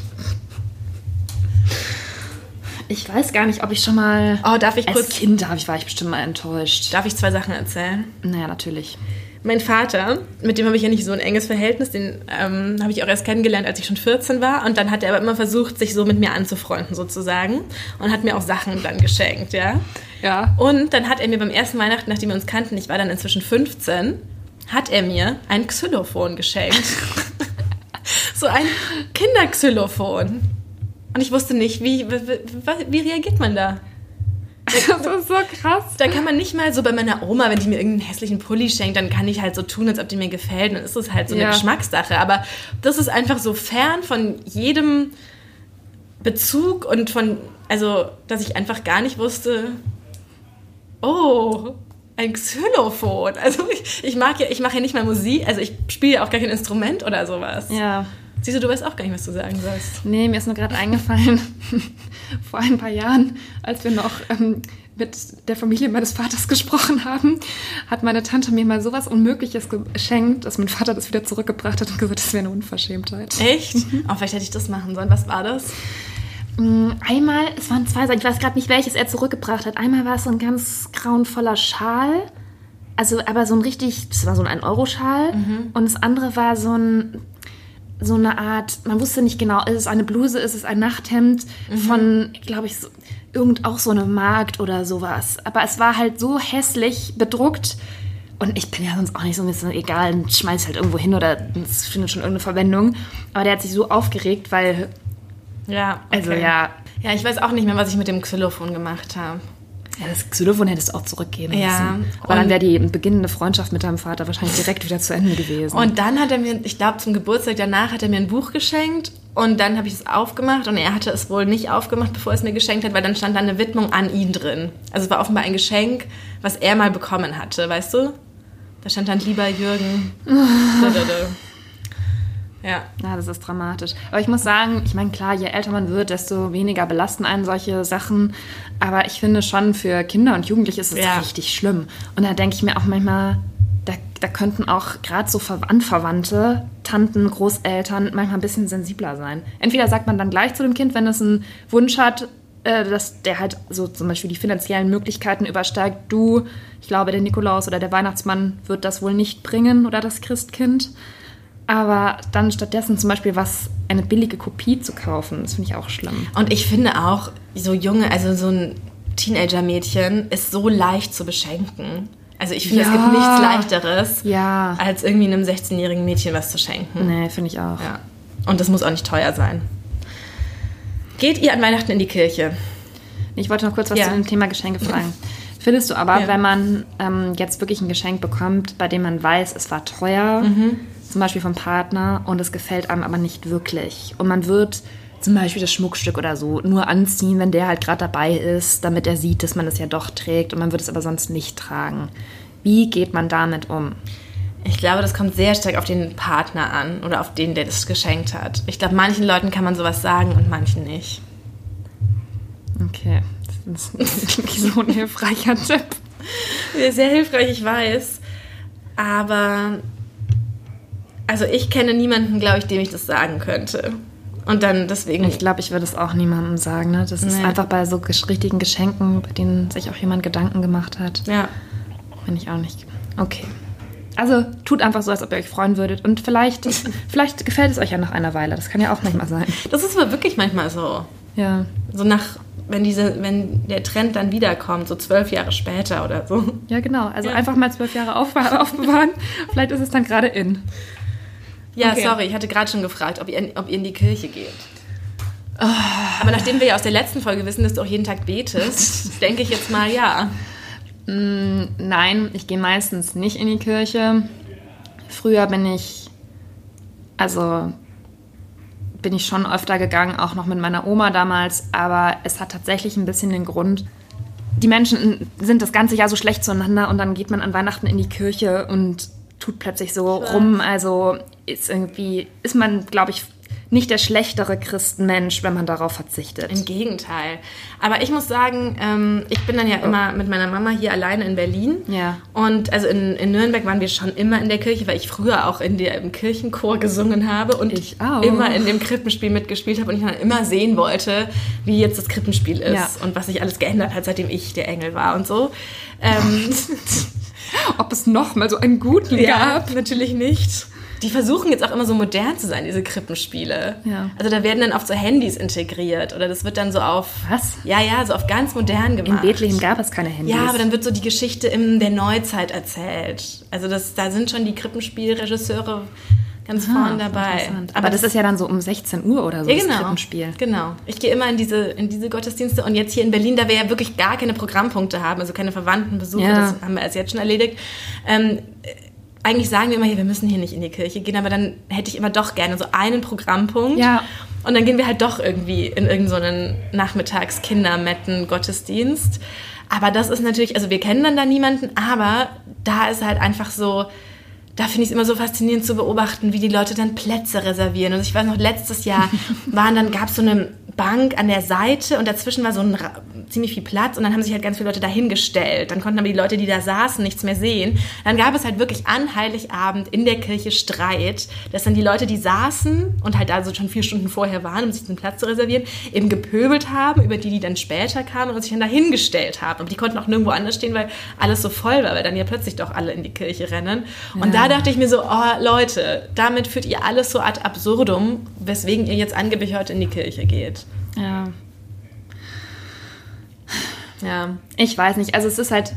Ich weiß gar nicht, ob ich schon mal. Oh, darf ich Als kurz- Kind hab ich, war ich bestimmt mal enttäuscht. Darf ich zwei Sachen erzählen? Naja, natürlich. Mein Vater, mit dem habe ich ja nicht so ein enges Verhältnis, den ähm, habe ich auch erst kennengelernt, als ich schon 14 war. Und dann hat er aber immer versucht, sich so mit mir anzufreunden, sozusagen. Und hat mir auch Sachen dann geschenkt, ja. Ja. Und dann hat er mir beim ersten Weihnachten, nachdem wir uns kannten, ich war dann inzwischen 15, hat er mir ein Xylophon geschenkt. (laughs) so ein Kinderxylophon. Und ich wusste nicht, wie, wie, wie, wie reagiert man da? (laughs) Das ist so krass. Da kann man nicht mal so bei meiner Oma, wenn die mir irgendeinen hässlichen Pulli schenkt, dann kann ich halt so tun, als ob die mir gefällt. Dann ist es halt so eine Ja. Geschmackssache. Aber das ist einfach so fern von jedem Bezug und von, also, dass ich einfach gar nicht wusste, oh, ein Xylophon. Also ich, ich mag ja, ich mache ja nicht mal Musik, also ich spiele ja auch gar kein Instrument oder sowas. Ja. Siehst du, du weißt auch gar nicht, was du sagen sollst. Nee, mir ist nur gerade eingefallen, (laughs) (laughs) vor ein paar Jahren, als wir noch ähm, mit der Familie meines Vaters (laughs) gesprochen haben, hat meine Tante mir mal sowas Unmögliches geschenkt, dass mein Vater das wieder zurückgebracht hat und gesagt, das wäre eine Unverschämtheit. Echt? Oh, vielleicht hätte ich das machen sollen. Was war das? Mm, Einmal, es waren zwei Sachen, ich weiß gerade nicht, welches er zurückgebracht hat. Einmal war es so ein ganz grauenvoller Schal, also aber so ein richtig, das war so ein 1-Euro-Schal. Und das andere war so ein so eine Art, man wusste nicht genau, ist es eine Bluse, ist es ein Nachthemd von, glaube ich, so, irgend auch so eine Markt oder sowas. Aber es war halt so hässlich bedruckt. Und ich bin ja sonst auch nicht so ein bisschen egal, schmeiß halt irgendwo hin oder es findet schon irgendeine Verwendung. Aber der hat sich so aufgeregt, weil, Ja, also ja, Ja, ich weiß auch nicht mehr, was ich mit dem Xylophon gemacht habe. Ja, das Xylophon hättest du auch zurückgeben Ja, müssen. Aber dann und- wäre die beginnende Freundschaft mit deinem Vater wahrscheinlich direkt wieder zu Ende gewesen. Und dann hat er mir, ich glaube zum Geburtstag danach hat er mir ein Buch geschenkt und dann habe ich es aufgemacht und er hatte es wohl nicht aufgemacht, bevor er es mir geschenkt hat, weil dann stand da eine Widmung an ihn drin. Also es war offenbar ein Geschenk, was er mal bekommen hatte, weißt du? Da stand dann lieber Jürgen. (laughs) Da, da, da. Ja. ja, das ist dramatisch. Aber ich muss sagen, ich meine, klar, je älter man wird, desto weniger belasten einen solche Sachen. Aber ich finde schon, für Kinder und Jugendliche ist es Ja. richtig schlimm. Und da denke ich mir auch manchmal, da, da könnten auch gerade so Ver- Anverwandte, Tanten, Großeltern manchmal ein bisschen sensibler sein. Entweder sagt man dann gleich zu dem Kind, wenn es einen Wunsch hat, äh, dass der halt so zum Beispiel die finanziellen Möglichkeiten übersteigt. Du, ich glaube, der Nikolaus oder der Weihnachtsmann wird das wohl nicht bringen oder das Christkind. Aber dann stattdessen zum Beispiel was, eine billige Kopie zu kaufen, das finde ich auch schlimm. Und ich finde auch, so junge, also so ein Teenager-Mädchen ist so leicht zu beschenken. Also ich finde, es Ja. gibt nichts Leichteres, Ja. als irgendwie einem 16-jährigen Mädchen was zu schenken. Nee, finde ich auch. Ja. Und das muss auch nicht teuer sein. Geht ihr an Weihnachten in die Kirche? Ich wollte noch kurz was zu dem Thema Geschenke fragen. Findest du aber, wenn man ähm, jetzt wirklich ein Geschenk bekommt, bei dem man weiß, es war teuer, Mhm. Zum Beispiel vom Partner, und es gefällt einem aber nicht wirklich, und man wird zum Beispiel das Schmuckstück oder so nur anziehen, wenn der halt gerade dabei ist, damit er sieht, dass man es ja doch trägt, und man wird es aber sonst nicht tragen. Wie geht man damit um? Ich glaube, das kommt sehr stark auf den Partner an oder auf den, der das geschenkt hat. Ich glaube, manchen Leuten kann man sowas sagen und manchen nicht. Okay, das ist wirklich so ein hilfreicher Tipp. (laughs) Sehr hilfreich, ich weiß. Aber also ich kenne niemanden, glaube ich, dem ich das sagen könnte. Und dann deswegen. Ich glaube, ich würde es auch niemandem sagen. Ne? Das ist Nee. einfach bei so richtigen Geschenken, bei denen sich auch jemand Gedanken gemacht hat. ja. Finde ich auch nicht. Okay. Also tut einfach so, als ob ihr euch freuen würdet. Und vielleicht, (laughs) vielleicht gefällt es euch ja nach einer Weile. Das kann ja auch manchmal sein. Das ist aber wirklich manchmal so. Ja. So nach, wenn diese, wenn der Trend dann wiederkommt, so zwölf Jahre später oder so. Ja, genau. Also Ja. einfach mal zwölf Jahre auf, (laughs) aufbewahren. vielleicht ist es dann gerade in. Ja, Okay. sorry, ich hatte gerade schon gefragt, ob ihr, in, ob ihr in die Kirche geht. Aber nachdem wir ja aus der letzten Folge wissen, dass du auch jeden Tag betest, (laughs) denke ich jetzt mal ja. Nein, ich gehe meistens nicht in die Kirche. Früher bin ich, also bin ich schon öfter gegangen, auch noch mit meiner Oma damals, aber es hat tatsächlich ein bisschen den Grund, die Menschen sind das ganze Jahr so schlecht zueinander und dann geht man an Weihnachten in die Kirche und tut plötzlich so rum. Also ist irgendwie, ist man, glaube ich, nicht der schlechtere Christenmensch, wenn man darauf verzichtet. Im Gegenteil. Aber ich muss sagen, ähm, ich bin dann ja immer mit meiner Mama hier alleine in Berlin. Ja. Und also in, in Nürnberg waren wir schon immer in der Kirche, weil ich früher auch in der, im Kirchenchor gesungen habe und Ich auch. immer in dem Krippenspiel mitgespielt habe und ich dann immer sehen wollte, wie jetzt das Krippenspiel ist Ja. und was sich alles geändert hat, seitdem ich der Engel war und so. Ähm, (laughs) Ob es noch mal so einen guten Ja, natürlich nicht. Die versuchen jetzt auch immer so modern zu sein, diese Krippenspiele. Ja. Also da werden dann oft so Handys integriert oder das wird dann so auf... Was? Ja, ja, so auf ganz modern In gemacht. Bethlehem gab es keine Handys. Ja, aber dann wird so die Geschichte in der Neuzeit erzählt. Also das, da sind schon die Krippenspielregisseure ganz vorn dabei. Interessant. Aber das ist ja dann so um 16 Uhr oder so, ja, das genau. Krippenspiel. Genau. Ich gehe immer in diese, in diese Gottesdienste und jetzt hier in Berlin, da wir ja wirklich gar keine Programmpunkte haben, also keine Verwandtenbesuche, Ja. das haben wir erst jetzt schon erledigt. Ähm, äh, eigentlich sagen wir immer, hier, wir müssen hier nicht in die Kirche gehen, aber dann hätte ich immer doch gerne so einen Programmpunkt. Ja. Und dann gehen wir halt doch irgendwie in irgendeinen so Nachmittags-Kindermetten-Gottesdienst. Aber das ist natürlich, also wir kennen dann da niemanden, aber da ist halt einfach so, da finde ich es immer so faszinierend zu beobachten, wie die Leute dann Plätze reservieren. Und ich weiß noch, letztes Jahr (laughs) waren dann, gab es so eine Bank an der Seite und dazwischen war so ein ziemlich viel Platz und dann haben sich halt ganz viele Leute dahingestellt. Dann konnten aber die Leute, die da saßen, nichts mehr sehen. Dann gab es halt wirklich an Heiligabend in der Kirche Streit, dass dann die Leute, die saßen und halt also schon vier Stunden vorher waren, um sich den Platz zu reservieren, eben gepöbelt haben über die, die dann später kamen und sich dann dahingestellt haben. Und die konnten auch nirgendwo anders stehen, weil alles so voll war, weil dann ja plötzlich doch alle in die Kirche rennen. Und da dachte ich mir so, oh Leute, damit führt ihr alles so ad absurdum, weswegen ihr jetzt angeblich heute in die Kirche geht. Ja. Ja. Ich weiß nicht. Also es ist halt,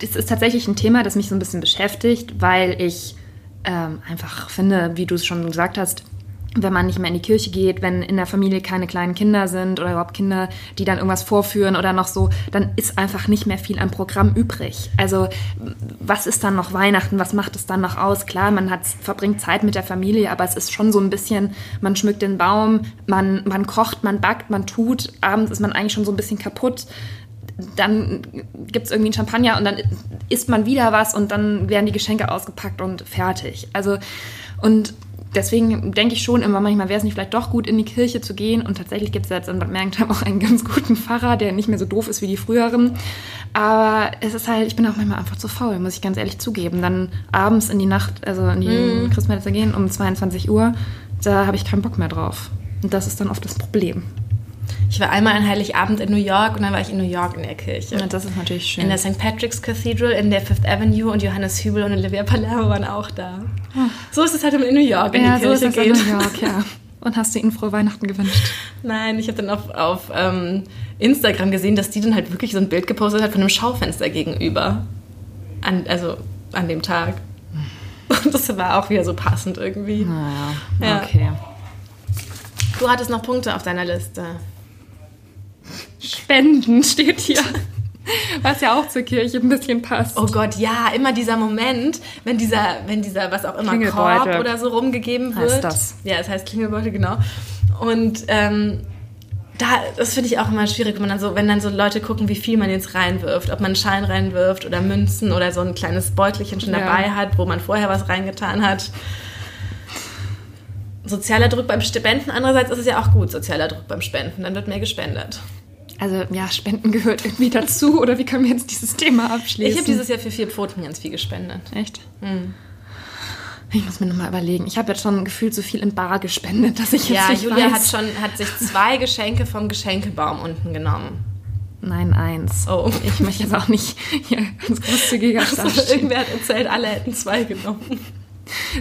es ist tatsächlich ein Thema, das mich so ein bisschen beschäftigt, weil ich ähm, einfach finde, wie du es schon gesagt hast, wenn man nicht mehr in die Kirche geht, wenn in der Familie keine kleinen Kinder sind oder überhaupt Kinder, die dann irgendwas vorführen oder noch so, dann ist einfach nicht mehr viel am Programm übrig. Also was ist dann noch Weihnachten? Was macht es dann noch aus? Klar, man hat, verbringt Zeit mit der Familie, aber es ist schon so ein bisschen, man schmückt den Baum, man, man kocht, man backt, man tut. Abends ist man eigentlich schon so ein bisschen kaputt dann gibt es irgendwie einen Champagner und dann isst man wieder was und dann werden die Geschenke ausgepackt und fertig. Also, und deswegen denke ich schon immer, manchmal wäre es nicht vielleicht doch gut, in die Kirche zu gehen. Und tatsächlich gibt es jetzt in Bad Mergentheim (laughs) auch einen ganz guten Pfarrer, der nicht mehr so doof ist wie die früheren. Aber es ist halt, ich bin auch manchmal einfach zu faul, muss ich ganz ehrlich zugeben. Dann abends in die Nacht, also in die Mhm. Christmette zu gehen um 22 Uhr, da habe ich keinen Bock mehr drauf. Und das ist dann oft das Problem. Ich war einmal an Heiligabend in New York und dann war ich in New York in der Kirche. Und das ist natürlich schön. In der St. Patrick's Cathedral, in der Fifth Avenue und Johannes Hübel und Olivia Palermo waren auch da. So ist es halt, man in New York in ja, die so ist Kirche es in geht. New York, ja. Und hast du ihnen frohe Weihnachten gewünscht? Nein, ich habe dann auf, auf ähm, Instagram gesehen, dass die dann halt wirklich so ein Bild gepostet hat von einem Schaufenster gegenüber. An, also an dem Tag. Und das war auch wieder so passend irgendwie. Naja, Ja. okay. Du hattest noch Punkte auf deiner Liste. Spenden steht hier. Was ja auch zur Kirche ein bisschen passt. Oh Gott, ja, immer dieser Moment, wenn dieser, wenn dieser, was auch immer. Korb oder so rumgegeben wird. Heißt das. Ja, es heißt Klingelbeutel, genau. Und ähm, da, das finde ich auch immer schwierig, wenn, man dann so, wenn dann so Leute gucken, wie viel man jetzt reinwirft. Ob man einen Schein reinwirft oder Münzen oder so ein kleines Beutelchen schon Ja. dabei hat, wo man vorher was reingetan hat. Sozialer Druck beim Spenden. Andererseits ist es ja auch gut, sozialer Druck beim Spenden. Dann wird mehr gespendet. Also, ja, Spenden gehört irgendwie dazu. Oder wie können wir jetzt dieses Thema abschließen? Ich habe dieses Jahr für vier Pfoten ganz viel gespendet. Echt? Ich muss mir nochmal überlegen. Ich habe jetzt schon gefühlt so viel in Bar gespendet, dass ich jetzt Ja, nicht Julia weiß. hat schon hat sich zwei Geschenke vom Geschenkebaum unten genommen. Nein, eins. Oh. Ich möchte jetzt auch nicht hier ganz großzügiger Also, irgendwer hat erzählt, alle hätten zwei genommen.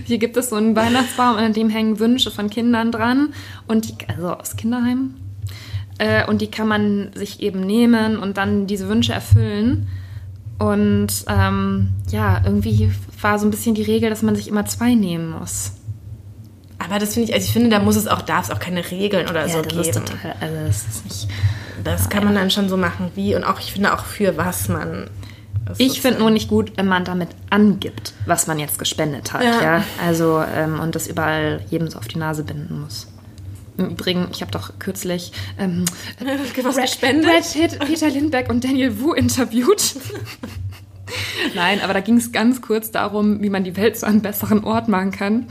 Hier gibt es so einen Weihnachtsbaum, an dem hängen Wünsche von Kindern dran. Und die, also aus Kinderheimen. Äh, und die kann man sich eben nehmen und dann diese Wünsche erfüllen. Und ähm, ja, irgendwie war so ein bisschen die Regel, dass man sich immer zwei nehmen muss. Aber das finde ich, also ich finde, da muss es auch, darf es auch keine Regeln oder so das geben. ist total, also das ist nicht. das kann man dann schon so machen, wie und auch, ich finde auch für was man. Ich finde nur nicht gut, wenn man damit angibt, was man jetzt gespendet hat. Ja. Ja. Also, ähm, und das überall jedem so auf die Nase binden muss. Im Übrigen, ich habe doch kürzlich ähm, (laughs) was Red, gespendet. Red Hit, Peter Lindbergh und Daniel Wu interviewt. (laughs) Nein, aber da ging es ganz kurz darum, wie man die Welt zu einem besseren Ort machen kann.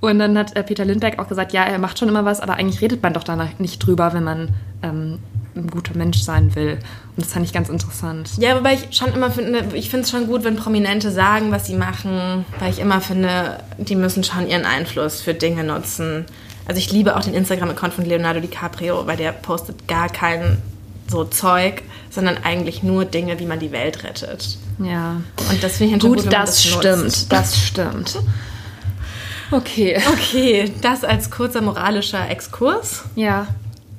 Und dann hat äh, Peter Lindbergh auch gesagt, ja, er macht schon immer was, aber eigentlich redet man doch da nicht drüber, wenn man ähm, ein guter Mensch sein will. Und das fand ich ganz interessant. Ja, wobei ich schon immer finde, ich finde es schon gut, wenn Prominente sagen, was sie machen, weil ich immer finde, die müssen schon ihren Einfluss für Dinge nutzen. Also ich liebe auch den Instagram-Account von Leonardo DiCaprio, weil der postet gar kein so Zeug, sondern eigentlich nur Dinge, wie man die Welt rettet. Ja. Und das finde ich Gut, gut, das nutzt. stimmt, das stimmt. Okay. Okay, das als kurzer moralischer Exkurs. Ja.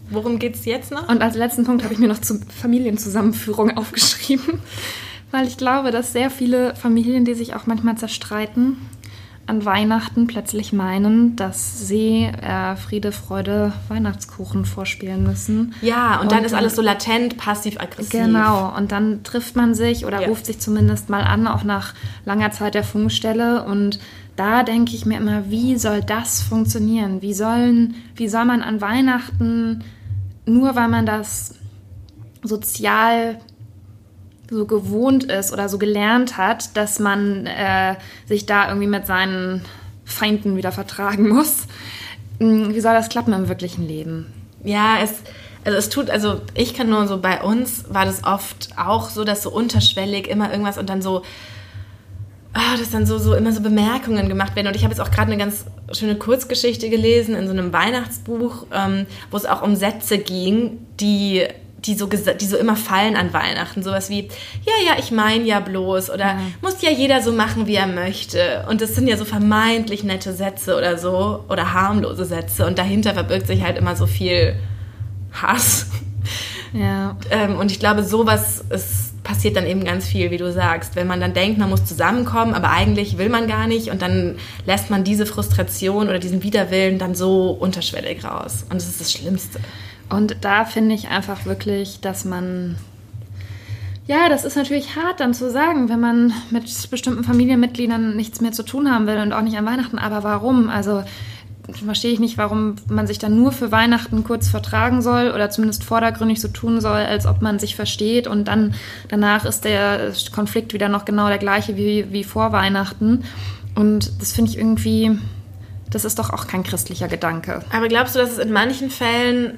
Worum geht's jetzt noch? Und als letzten Punkt habe ich mir noch zur Familienzusammenführung (laughs) aufgeschrieben, weil ich glaube, dass sehr viele Familien, die sich auch manchmal zerstreiten, an Weihnachten plötzlich meinen, dass sie äh, Friede, Freude, Weihnachtskuchen vorspielen müssen. Ja, und dann ist alles so latent, passiv-aggressiv. Genau, und dann trifft man sich oder Ja. ruft sich zumindest mal an, auch nach langer Zeit der Funkstelle. Und da denke ich mir immer, wie soll das funktionieren? Wie, sollen, wie soll man an Weihnachten, nur weil man das sozial so gewohnt ist oder so gelernt hat, dass man äh, sich da irgendwie mit seinen Feinden wieder vertragen (laughs) muss. Hm, Wie soll das klappen im wirklichen Leben? Ja, es, also es tut, also ich kann nur so bei uns war das oft auch so, dass so unterschwellig immer irgendwas und dann so, ah, dass dann so, so immer so Bemerkungen gemacht werden. Und ich habe jetzt auch gerade eine ganz schöne Kurzgeschichte gelesen in so einem Weihnachtsbuch, ähm, wo es auch um Sätze ging, die die so, die so immer fallen an Weihnachten. Sowas wie, ja, ja, ich meine ja bloß oder muss ja jeder so machen, wie er möchte. Und das sind ja so vermeintlich nette Sätze oder so oder harmlose Sätze. Und dahinter verbirgt sich halt immer so viel Hass. Ja. Ähm, und ich glaube, sowas ist, passiert dann eben ganz viel, wie du sagst. Wenn man dann denkt, man muss zusammenkommen, aber eigentlich will man gar nicht und dann lässt man diese Frustration oder diesen Widerwillen dann so unterschwellig raus. Und das ist das Schlimmste. Und da finde ich einfach wirklich, dass man. Ja, das ist natürlich hart dann zu sagen, wenn man mit bestimmten Familienmitgliedern nichts mehr zu tun haben will und auch nicht an Weihnachten. Aber warum? Also verstehe ich nicht, warum man sich dann nur für Weihnachten kurz vertragen soll oder zumindest vordergründig so tun soll, als ob man sich versteht und dann danach ist der Konflikt wieder noch genau der gleiche wie, wie vor Weihnachten. Und das finde ich irgendwie, das ist doch auch kein christlicher Gedanke. Aber glaubst du, dass es in manchen Fällen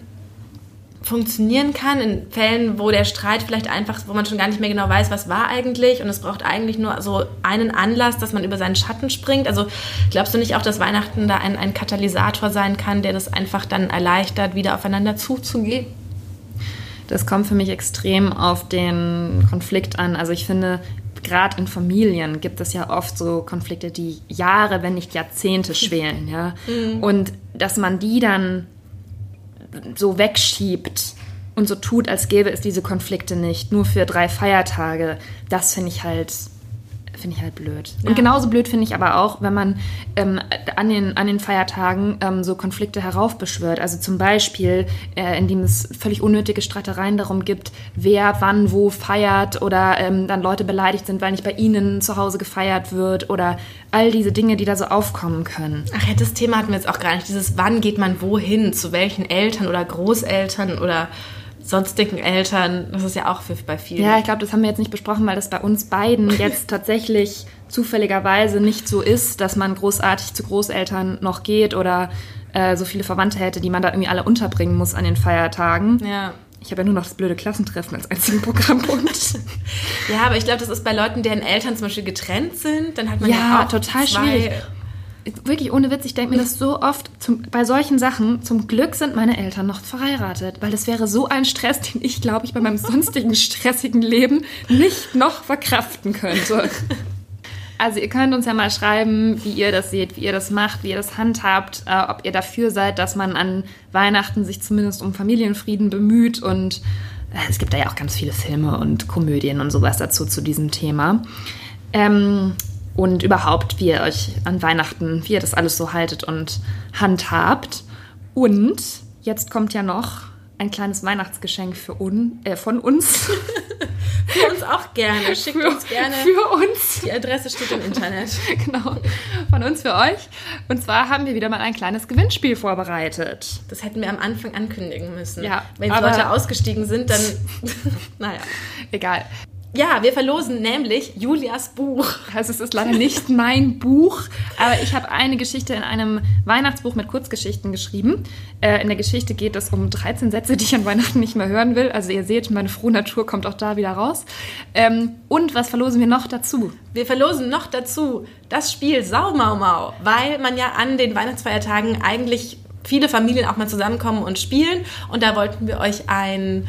funktionieren kann, in Fällen, wo der Streit vielleicht einfach, wo man schon gar nicht mehr genau weiß, was war eigentlich und es braucht eigentlich nur so einen Anlass, dass man über seinen Schatten springt. Also glaubst du nicht auch, dass Weihnachten da ein, ein Katalysator sein kann, der das einfach dann erleichtert, wieder aufeinander zuzugehen? Das kommt für mich extrem auf den Konflikt an. Also ich finde, gerade in Familien gibt es ja oft so Konflikte, die Jahre, wenn nicht Jahrzehnte (laughs) schwelen, ja. Und dass man die dann so wegschiebt und so tut, als gäbe es diese Konflikte nicht, nur für drei Feiertage, das finde ich halt finde ich halt blöd. Und genauso blöd finde ich aber auch, wenn man ähm, an, den, an den Feiertagen ähm, so Konflikte heraufbeschwört. Also zum Beispiel, äh, indem es völlig unnötige Streitereien darum gibt, wer wann wo feiert oder ähm, dann Leute beleidigt sind, weil nicht bei ihnen zu Hause gefeiert wird oder all diese Dinge, die da so aufkommen können. Ach ja, das Thema hatten wir jetzt auch gar nicht. Dieses, wann geht man wohin, zu welchen Eltern oder Großeltern oder sonstigen Eltern, das ist ja auch bei vielen. Ja, ich glaube, das haben wir jetzt nicht besprochen, weil das bei uns beiden (laughs) jetzt tatsächlich zufälligerweise nicht so ist, dass man großartig zu Großeltern noch geht oder äh, so viele Verwandte hätte, die man da irgendwie alle unterbringen muss an den Feiertagen. ja. Ich habe ja nur noch das blöde Klassentreffen als einzigen Programmpunkt. (laughs) Ja, aber ich glaube, das ist bei Leuten, deren Eltern zum Beispiel getrennt sind, dann hat man ja, Ja, auch total zwei, schwierig. Wirklich ohne Witz, ich denke mir das so oft zum, bei solchen Sachen. Zum Glück sind meine Eltern noch verheiratet, weil das wäre so ein Stress, den ich, glaube ich, bei meinem sonstigen stressigen Leben nicht noch verkraften könnte. Also ihr könnt uns ja mal schreiben, wie ihr das seht, wie ihr das macht, wie ihr das handhabt, äh, ob ihr dafür seid, dass man an Weihnachten sich zumindest um Familienfrieden bemüht und äh, es gibt da ja auch ganz viele Filme und Komödien und sowas dazu zu diesem Thema. Ähm, und überhaupt, wie ihr euch an Weihnachten, wie ihr das alles so haltet und handhabt. Und jetzt kommt ja noch ein kleines Weihnachtsgeschenk für un, äh, von uns. (laughs) Für uns auch gerne. Schickt für, uns gerne. Für uns. Die Adresse steht im Internet. (laughs) genau. Von uns für euch. Und zwar haben wir wieder mal ein kleines Gewinnspiel vorbereitet. Das hätten wir am Anfang ankündigen müssen. Ja, Wenn die Leute ausgestiegen sind, dann. (laughs) naja. Egal. Ja, wir verlosen nämlich Julias Buch. Also es ist leider (laughs) nicht mein Buch, aber ich habe eine Geschichte in einem Weihnachtsbuch mit Kurzgeschichten geschrieben. Äh, in der Geschichte geht es um 13 Sätze, die ich an Weihnachten nicht mehr hören will. Also ihr seht, meine frohe Natur kommt auch da wieder raus. Ähm, und was verlosen wir noch dazu? Wir verlosen noch dazu das Spiel Sau Mau Mau, weil man ja an den Weihnachtsfeiertagen eigentlich viele Familien auch mal zusammenkommen und spielen. Und da wollten wir euch ein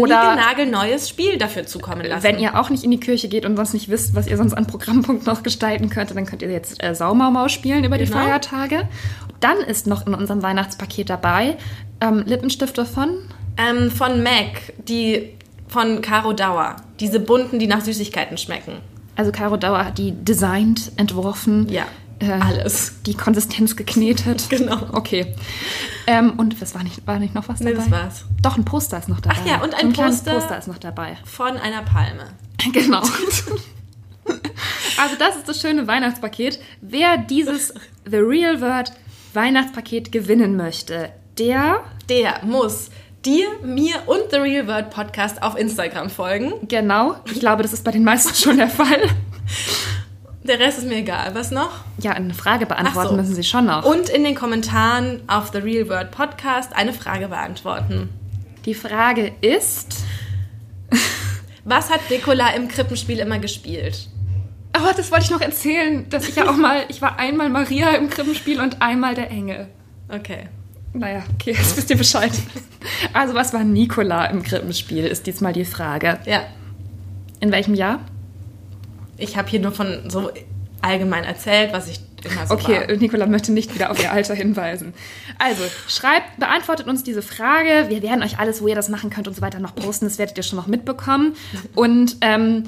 Oder- nagelneues Spiel dafür zukommen lassen. Wenn ihr auch nicht in die Kirche geht und sonst nicht wisst, was ihr sonst an Programmpunkt noch gestalten könntet, dann könnt ihr jetzt äh, Saumaumau spielen über die Genau. Feiertage. Dann ist noch in unserem Weihnachtspaket dabei ähm, Lippenstifte von ähm, von Mac, die von Caro Dauer. Diese bunten, die nach Süßigkeiten schmecken. Also Caro Dauer hat die designt, entworfen. Ja, Äh, alles. Die Konsistenz geknetet. (laughs) Genau. Okay. Ähm, und was war nicht, war nicht noch was dabei? Nee, das war's. Doch, ein Poster ist noch dabei. Ach ja, und ein kleines Poster- Poster ist noch dabei. Von einer Palme. (laughs) Genau. (laughs) also das ist das schöne Weihnachtspaket. Wer dieses The Real Word Weihnachtspaket gewinnen möchte, der Der muss dir, mir und The Real World Podcast auf Instagram folgen. genau, ich glaube, das ist bei den meisten schon der Fall. Der Rest ist mir egal. Was noch? Ja, eine Frage beantworten so. müssen Sie schon noch. Und in den Kommentaren auf The Real World Podcast eine Frage beantworten. Die Frage ist, Was hat Nicola im Krippenspiel immer gespielt? aber das wollte ich noch erzählen, dass ich ja auch mal, ich war einmal Maria im Krippenspiel und einmal der Engel. Okay. Naja, okay, jetzt wisst ihr Bescheid. Also, was war Nikola im Krippenspiel, ist diesmal die Frage. Ja. In welchem Jahr? Ich habe hier nur von so allgemein erzählt, was ich immer so Okay, war. Nikola möchte nicht wieder auf ihr Alter hinweisen. Also, schreibt, beantwortet uns diese Frage. Wir werden euch alles, wo ihr das machen könnt und so weiter noch posten. Das werdet ihr schon noch mitbekommen. Und ähm,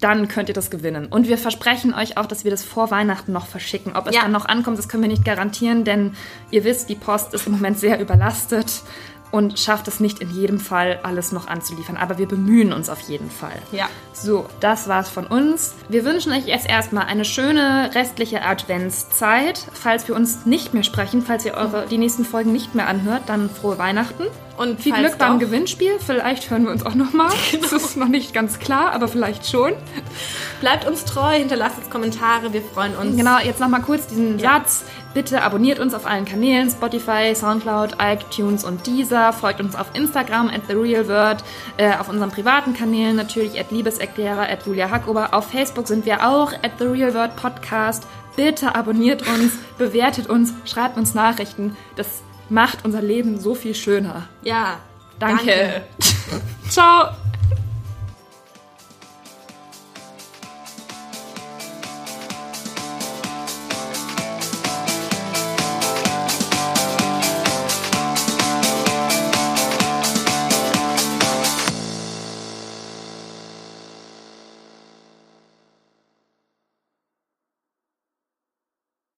dann könnt ihr das gewinnen. Und wir versprechen euch auch, dass wir das vor Weihnachten noch verschicken. Ob es Ja. dann noch ankommt, das können wir nicht garantieren, denn ihr wisst, die Post ist im Moment sehr überlastet und schafft es nicht in jedem Fall, alles noch anzuliefern. Aber wir bemühen uns auf jeden Fall. Ja. So, das war's von uns. Wir wünschen euch jetzt erstmal eine schöne restliche Adventszeit. Falls wir uns nicht mehr sprechen, falls ihr eure, die nächsten Folgen nicht mehr anhört, dann frohe Weihnachten. Und Viel Glück beim Gewinnspiel. Vielleicht hören wir uns auch nochmal. (laughs) Das ist noch nicht ganz klar, aber vielleicht schon. Bleibt uns treu, hinterlasst uns Kommentare, wir freuen uns. Genau, jetzt nochmal kurz diesen Ja. Satz. Bitte abonniert uns auf allen Kanälen, Spotify, Soundcloud, iTunes und Deezer. Folgt uns auf Instagram at TheRealWord, äh, auf unseren privaten Kanälen natürlich at Liebeserklärer, at Julia Hackober. Auf Facebook sind wir auch at TheRealWord Podcast. Bitte abonniert uns, bewertet uns, schreibt uns Nachrichten. Das macht unser Leben so viel schöner. Ja. Danke. (laughs) Ciao.